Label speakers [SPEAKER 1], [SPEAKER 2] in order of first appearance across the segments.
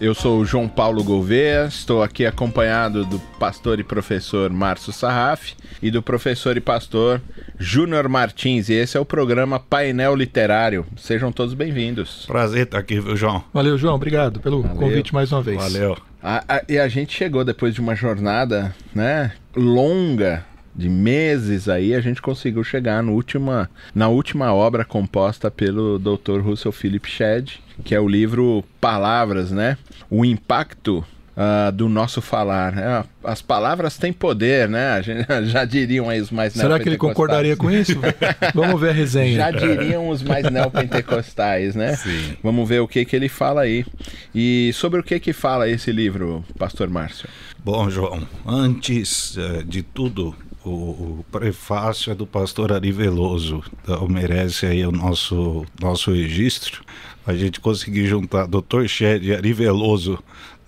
[SPEAKER 1] eu sou o João Paulo Gouveia, estou aqui acompanhado do pastor e professor Márcio Sarraf e do professor e pastor Júnior Martins, e esse é o programa Painel Literário. Sejam todos bem-vindos.
[SPEAKER 2] Prazer estar aqui, viu, João?
[SPEAKER 3] Valeu, João, obrigado pelo
[SPEAKER 1] Valeu.
[SPEAKER 3] convite mais uma vez.
[SPEAKER 2] Valeu.
[SPEAKER 1] A- a- e a gente chegou depois de uma jornada, né, longa de meses aí, a gente conseguiu chegar no última, na última obra composta pelo Dr. Russell Philip Shedd, que é o livro Palavras, né? O impacto ah, do nosso falar. né? As palavras têm poder, né? A gente- já diriam aí os mais
[SPEAKER 3] Será que ele concordaria com isso? Vamos ver a resenha.
[SPEAKER 1] Já diriam os mais neopentecostais, né?
[SPEAKER 2] Sim.
[SPEAKER 1] Vamos ver o que que ele fala aí. E sobre o que que fala esse livro, Pastor Márcio?
[SPEAKER 2] Bom, João, antes eh, de tudo, o, o prefácio é do pastor Ari Veloso. Então merece aí o nosso, nosso registro. A gente conseguir juntar Dr. Shed e Ari Veloso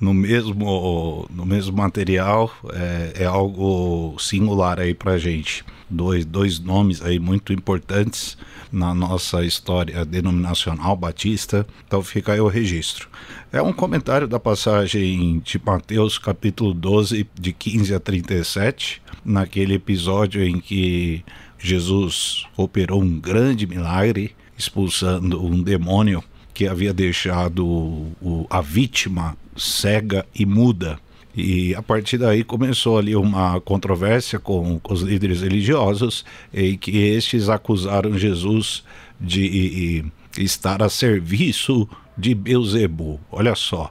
[SPEAKER 2] no mesmo, no mesmo material é, é algo singular aí pra gente. Dois, dois nomes aí muito importantes na nossa história denominacional batista. Então fica aí o registro. É um comentário da passagem de Mateus capítulo 12, de 15 a 37, naquele episódio em que Jesus operou um grande milagre, expulsando um demônio que havia deixado a vítima cega e muda. E a partir daí começou ali uma controvérsia com, com os líderes religiosos, em que estes acusaram Jesus de estar a serviço de Beuzebu. Olha só.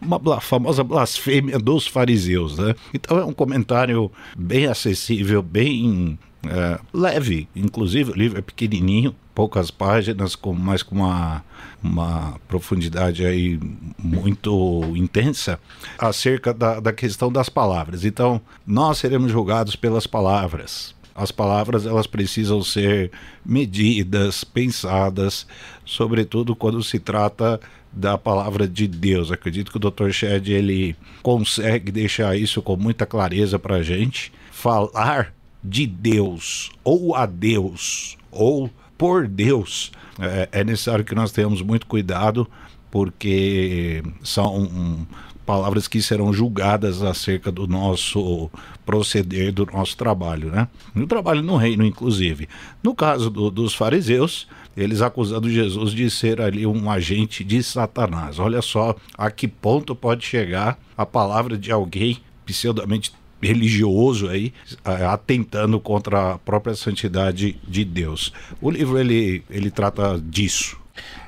[SPEAKER 2] Uma famosa blasfêmia dos fariseus, né? Então é um comentário bem acessível, bem é, leve. Inclusive o livro é pequenininho, poucas páginas, com, mas com uma, uma profundidade aí muito intensa acerca da, da questão das palavras. Então, nós seremos julgados pelas palavras. As palavras elas precisam ser medidas, pensadas, sobretudo quando se trata da palavra de Deus. Acredito que o Dr. Shed ele consegue deixar isso com muita clareza para a gente. Falar de Deus ou a Deus ou por Deus é, é necessário que nós tenhamos muito cuidado porque são hum, palavras que serão julgadas acerca do nosso proceder, do nosso trabalho, né? No trabalho no reino, inclusive. No caso do- dos fariseus, eles acusando Jesus de ser ali um agente de Satanás. Olha só a que ponto pode chegar a palavra de alguém pseudamente religioso aí atentando contra a própria santidade de Deus. O livro ele, ele trata disso.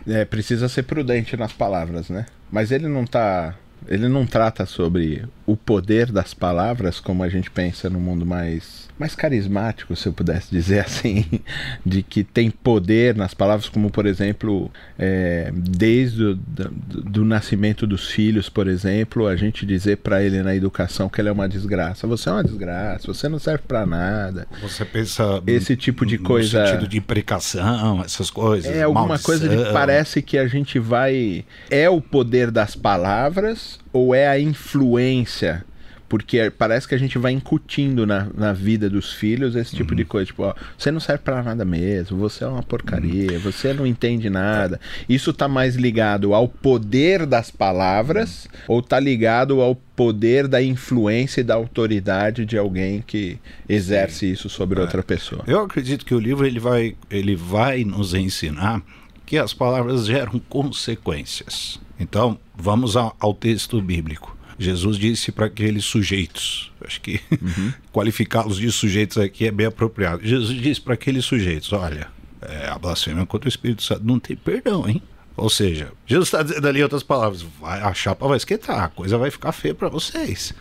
[SPEAKER 1] É, precisa ser prudente nas palavras, né? Mas ele não tá. Ele não trata sobre o poder das palavras como a gente pensa no mundo mais, mais carismático, se eu pudesse dizer assim, de que tem poder nas palavras, como por exemplo, é, desde o do, do nascimento dos filhos, por exemplo, a gente dizer para ele na educação que ele é uma desgraça. Você é uma desgraça, você não serve para nada.
[SPEAKER 2] Você pensa
[SPEAKER 1] Esse tipo de
[SPEAKER 2] no
[SPEAKER 1] coisa-
[SPEAKER 2] sentido de imprecação, essas coisas.
[SPEAKER 1] É alguma coisa de que
[SPEAKER 2] maldição.
[SPEAKER 1] parece que a gente vai. É o poder das palavras ou é a influência? Porque parece que a gente vai incutindo na, na vida dos filhos esse tipo de coisa. Tipo, ó, você não serve pra nada mesmo, você é uma porcaria, você não entende nada. Isso tá mais ligado ao poder das palavras ou tá ligado ao poder da influência e da autoridade de alguém que exerce isso sobre outra pessoa?
[SPEAKER 2] Eu acredito que o livro ele vai, ele vai nos ensinar que as palavras geram consequências. Então, vamos ao texto bíblico. Jesus disse para aqueles sujeitos, acho que qualificá-los de sujeitos aqui é bem apropriado. Jesus disse para aqueles sujeitos: olha, é, a blasfêmia contra o Espírito Santo não tem perdão, hein? Ou seja, Jesus está dizendo ali em outras palavras: vai, a chapa vai esquentar, a coisa vai ficar feia para vocês.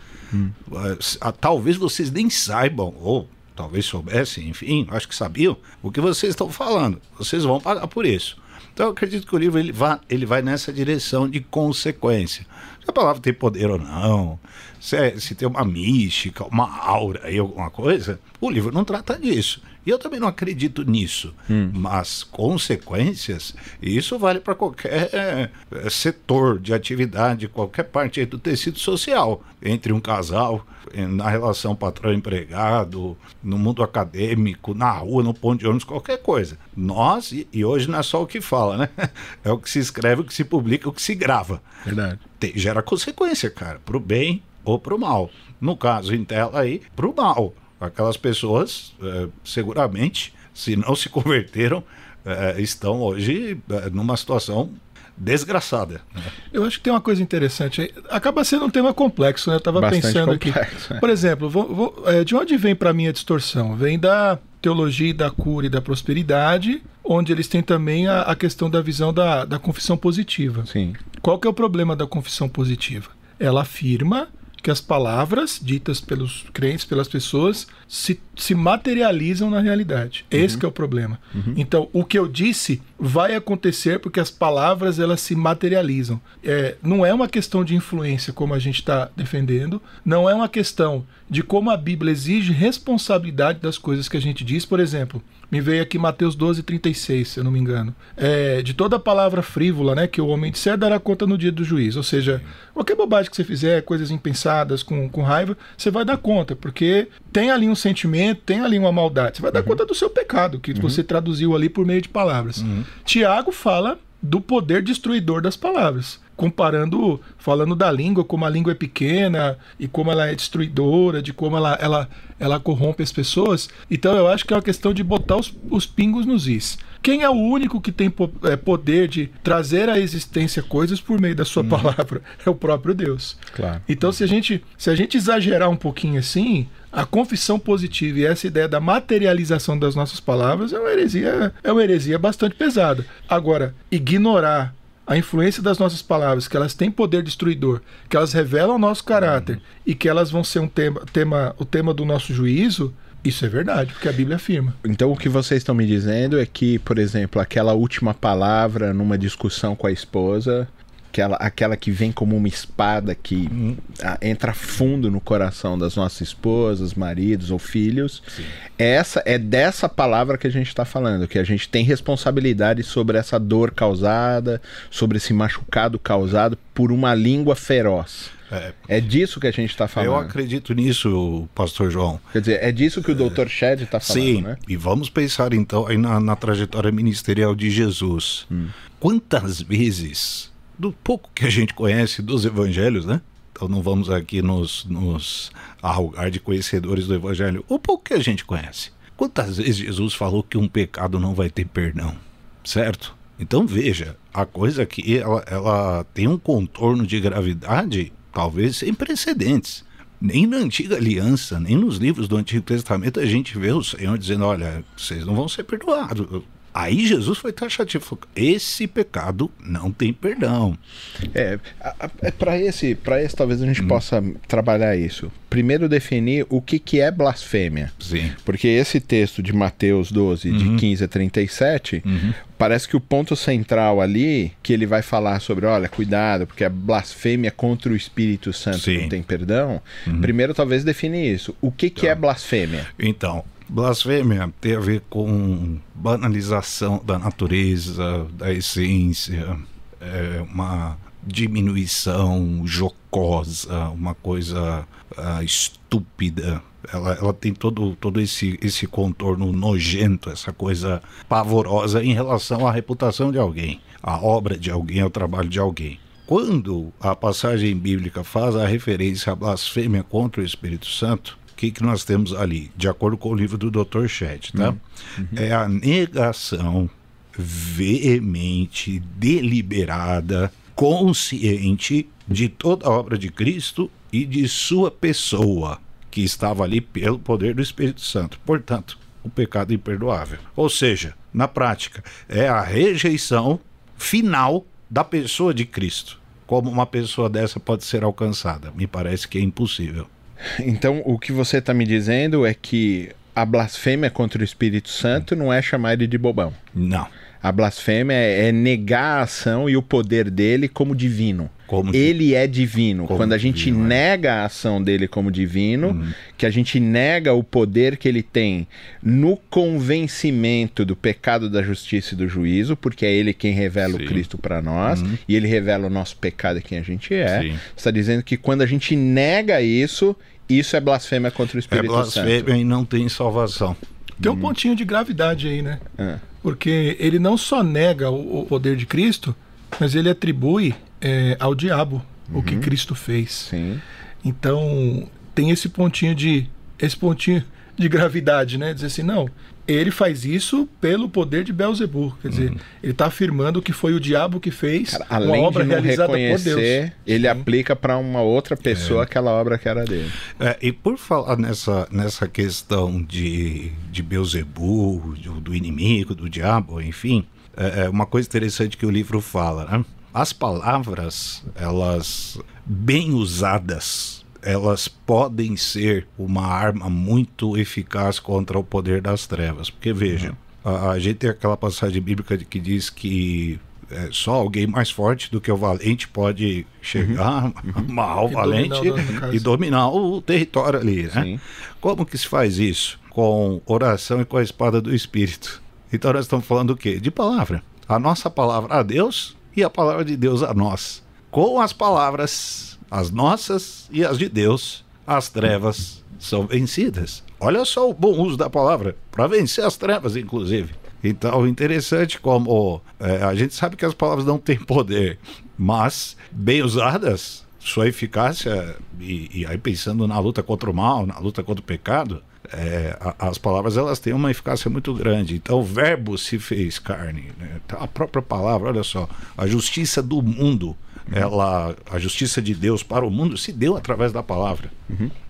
[SPEAKER 2] Ah, Talvez vocês nem saibam, ou talvez soubessem, enfim, acho que sabiam o que vocês estão falando. Vocês vão pagar por isso. Então eu acredito que o livro ele vai, ele vai nessa direção de consequência. Se a palavra tem poder ou não, se, é- se tem uma mística, uma aura aí, alguma coisa, o livro não trata disso. E eu também não acredito nisso. Mas consequências, isso vale para qualquer eh, setor de atividade, qualquer parte do tecido social, entre um casal, eh, na relação patrão-empregado, no mundo acadêmico, na rua, no ponto de ônibus, qualquer coisa. Nós, e, e hoje não é só o que fala, né? É o que se escreve, o que se publica, o que se grava.
[SPEAKER 1] Verdade.
[SPEAKER 2] Tem- gera consequência, cara, pro bem ou pro mal. No caso, em tela aí, pro mal. Aquelas pessoas, eh, seguramente, se não se converteram, eh, estão hoje eh, numa situação desgraçada. né?
[SPEAKER 3] Eu acho que tem uma coisa interessante aí. Acaba sendo um tema complexo, né? Eu estava
[SPEAKER 1] Bastante
[SPEAKER 3] pensando aqui.
[SPEAKER 1] complexo, é.
[SPEAKER 3] Por exemplo, vou- vou- é, de onde vem para mim a distorção? Vem da teologia da cura e da prosperidade, onde eles têm também a, a questão da visão da, da confissão positiva.
[SPEAKER 1] Sim.
[SPEAKER 3] Qual que é o problema da confissão positiva? Ela afirma que as palavras ditas pelos crentes, pelas pessoas, se, se materializam na realidade. Esse que é o problema. Então, o que eu disse vai acontecer porque as palavras elas se materializam. É, não é uma questão de influência, como a gente está defendendo, não é uma questão de como a Bíblia exige responsabilidade das coisas que a gente diz. Por exemplo, me veio aqui Mateus 12, 36, se eu não me engano. É, de toda palavra frívola, né, que o homem disser dará conta no dia do juízo. Ou seja, qualquer bobagem que você fizer, coisas impensadas, com, com raiva, você vai dar conta, porque tem ali um sentimento, tem ali uma maldade. Você vai dar conta do seu pecado, que você traduziu ali por meio de palavras. Tiago fala do poder destruidor das palavras. Comparando, falando da língua, como a língua é pequena e como ela é destruidora, de como ela, ela, ela corrompe as pessoas. Então eu acho que é uma questão de botar os, os pingos nos is. Quem é o único que tem é, poder de trazer à existência coisas por meio da sua palavra? É o próprio Deus.
[SPEAKER 1] Claro.
[SPEAKER 3] Então, se a gente, se a gente exagerar um pouquinho assim, a confissão positiva e essa ideia da materialização das nossas palavras é uma heresia, é uma heresia bastante pesada. Agora, ignorar a influência das nossas palavras, que elas têm poder destruidor, que elas revelam o nosso caráter e que elas vão ser um tema, tema, o tema do nosso juízo, isso é verdade, porque a Bíblia afirma.
[SPEAKER 1] Então o que vocês estão me dizendo é que, por exemplo, aquela última palavra numa discussão com a esposa, aquela, aquela que vem como uma espada que ah, entra fundo no coração das nossas esposas, maridos ou filhos, essa é dessa palavra que a gente está falando, que a gente tem responsabilidade sobre essa dor causada, sobre esse machucado causado por uma língua feroz.
[SPEAKER 2] É,
[SPEAKER 1] É disso que a gente está
[SPEAKER 2] eu
[SPEAKER 1] falando.
[SPEAKER 2] acredito nisso, pastor João.
[SPEAKER 1] Quer dizer, é disso que o Dr. Shed está falando,
[SPEAKER 2] Sim,
[SPEAKER 1] né?
[SPEAKER 2] e vamos pensar então aí na, na trajetória ministerial de Jesus. Quantas vezes, do pouco que a gente conhece dos evangelhos, né? Então não vamos aqui nos, nos arrogar de conhecedores do evangelho. O pouco que a gente conhece. Quantas vezes Jesus falou que um pecado não vai ter perdão? Certo? Então veja, a coisa aqui ela, ela tem um contorno de gravidade talvez sem precedentes. Nem na antiga aliança, nem nos livros do Antigo Testamento a gente vê o Senhor dizendo: olha, vocês não vão ser perdoados. Aí Jesus foi taxativo: falou, esse pecado não tem perdão.
[SPEAKER 1] É, para esse, para esse talvez a gente possa trabalhar isso. Primeiro definir o que, que é blasfêmia.
[SPEAKER 2] Sim.
[SPEAKER 1] Porque esse texto de Mateus 12, de 15 a 37, parece que o ponto central ali, que ele vai falar sobre, olha, cuidado, porque a blasfêmia contra o Espírito Santo
[SPEAKER 2] Sim.
[SPEAKER 1] não tem perdão. Primeiro talvez definir isso. O que, que é blasfêmia?
[SPEAKER 2] Então, blasfêmia tem a ver com banalização da natureza, da essência, é uma diminuição jocosa, uma coisa ah, estúpida. Ela, ela tem todo, todo esse, esse contorno nojento, essa coisa pavorosa em relação à reputação de alguém, à obra de alguém, ao trabalho de alguém. Quando a passagem bíblica faz a referência à blasfêmia contra o Espírito Santo, que, que nós temos ali? De acordo com o livro do Dr. Chet, tá? É a negação veemente, deliberada, consciente de toda a obra de Cristo e de sua pessoa, que estava ali pelo poder do Espírito Santo. Portanto, o pecado imperdoável. Ou seja, na prática, é a rejeição final da pessoa de Cristo. Como uma pessoa dessa pode ser alcançada? Me parece que é impossível.
[SPEAKER 1] Então, o que você está me dizendo é que a blasfêmia contra o Espírito Santo não é chamar ele de bobão.
[SPEAKER 2] Não.
[SPEAKER 1] A blasfêmia é é negar a ação e o poder dele como divino.
[SPEAKER 2] Como
[SPEAKER 1] ele é divino.
[SPEAKER 2] Como
[SPEAKER 1] Quando a gente
[SPEAKER 2] divino, é.
[SPEAKER 1] nega a ação dele como divino, que a gente nega o poder que ele tem no convencimento do pecado, da justiça e do juízo, porque é ele quem revela
[SPEAKER 2] Sim.
[SPEAKER 1] o Cristo para nós e ele revela o nosso pecado e quem a gente é.
[SPEAKER 2] Sim.
[SPEAKER 1] Está dizendo que quando a gente nega isso, isso é blasfêmia contra o
[SPEAKER 2] é
[SPEAKER 1] Espírito
[SPEAKER 2] blasfêmia
[SPEAKER 1] Santo.
[SPEAKER 2] e não tem salvação.
[SPEAKER 3] Tem um pontinho de gravidade aí, né?
[SPEAKER 1] Ah,
[SPEAKER 3] Porque ele não só nega o, o poder de Cristo, mas ele atribui é, ao diabo o que Cristo fez.
[SPEAKER 1] sim.
[SPEAKER 3] Então tem esse pontinho de esse pontinho de gravidade, né? Dizer assim, não, ele faz isso pelo poder de Belzebu. Quer dizer, ele está afirmando que foi o diabo que fez
[SPEAKER 1] Cara,
[SPEAKER 3] uma
[SPEAKER 1] além
[SPEAKER 3] obra
[SPEAKER 1] de não
[SPEAKER 3] realizada por Deus.
[SPEAKER 1] ele
[SPEAKER 3] Sim.
[SPEAKER 1] aplica para uma outra pessoa aquela obra que era dele.
[SPEAKER 2] É, e por falar nessa, nessa questão de, de Beuzebu, do, do inimigo, do diabo, enfim, é, é uma coisa interessante que o livro fala, né? As palavras, elas bem usadas, elas podem ser uma arma muito eficaz contra o poder das trevas. Porque veja, a, a gente tem aquela passagem bíblica que diz que é, só alguém mais forte do que o valente pode chegar, o
[SPEAKER 3] E
[SPEAKER 2] valente
[SPEAKER 3] dominar no caso.
[SPEAKER 2] e dominar o território ali, né?
[SPEAKER 1] Sim.
[SPEAKER 2] Como que se faz isso? Com oração e com a espada do Espírito. Então nós estamos falando o quê? De palavra. A nossa palavra a Deus e a palavra de Deus a nós. Com as palavras, as nossas e as de Deus, as trevas são vencidas. Olha só o bom uso da palavra, para vencer as trevas, inclusive. Então, interessante como é, a gente sabe que as palavras não têm poder, mas bem usadas, sua eficácia, e, e aí pensando na luta contra o mal, na luta contra o pecado, é, a- as palavras elas têm uma eficácia muito grande. Então, o verbo se fez carne. né? Então, a própria palavra, olha só, a justiça do mundo, ela, a justiça de Deus para o mundo se deu através da palavra.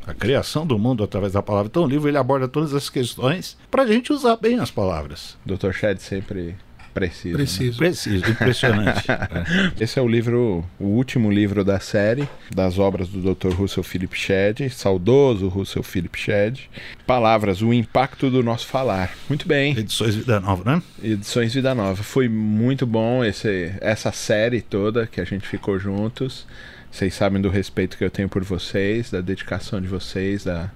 [SPEAKER 2] A criação do mundo através da palavra. Então, o livro ele aborda todas as questões para a gente usar bem as palavras.
[SPEAKER 1] Dr. Shed sempre preciso. né?
[SPEAKER 3] Preciso.
[SPEAKER 2] Preciso, impressionante. É.
[SPEAKER 1] Esse é o livro, o último livro da série, das obras do Dr. Russell Philip Shedd, saudoso Russell Philip Shedd. Palavras, o impacto do nosso falar. Muito bem.
[SPEAKER 2] Edições Vida Nova, né?
[SPEAKER 1] Edições Vida Nova. Foi muito bom esse, essa série toda que a gente ficou juntos. Vocês sabem do respeito que eu tenho por vocês, da dedicação de vocês, da,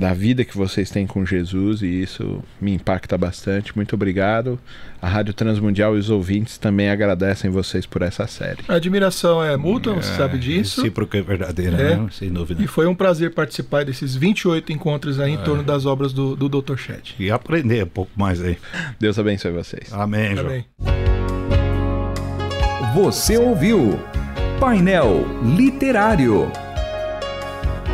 [SPEAKER 1] da vida que vocês têm com Jesus e isso me impacta bastante. Muito obrigado. A Rádio Transmundial e os ouvintes também agradecem vocês por essa série.
[SPEAKER 3] A admiração é mútua, você sabe disso.
[SPEAKER 2] Recíproca é verdadeira,
[SPEAKER 3] É.
[SPEAKER 2] né? Sem dúvida.
[SPEAKER 3] E foi um prazer participar desses 28 encontros aí em torno das obras do, do Dr. Shed.
[SPEAKER 2] E aprender um pouco mais aí.
[SPEAKER 1] Deus abençoe vocês.
[SPEAKER 2] Amém, João.
[SPEAKER 3] Também.
[SPEAKER 4] Você ouviu Painel Literário.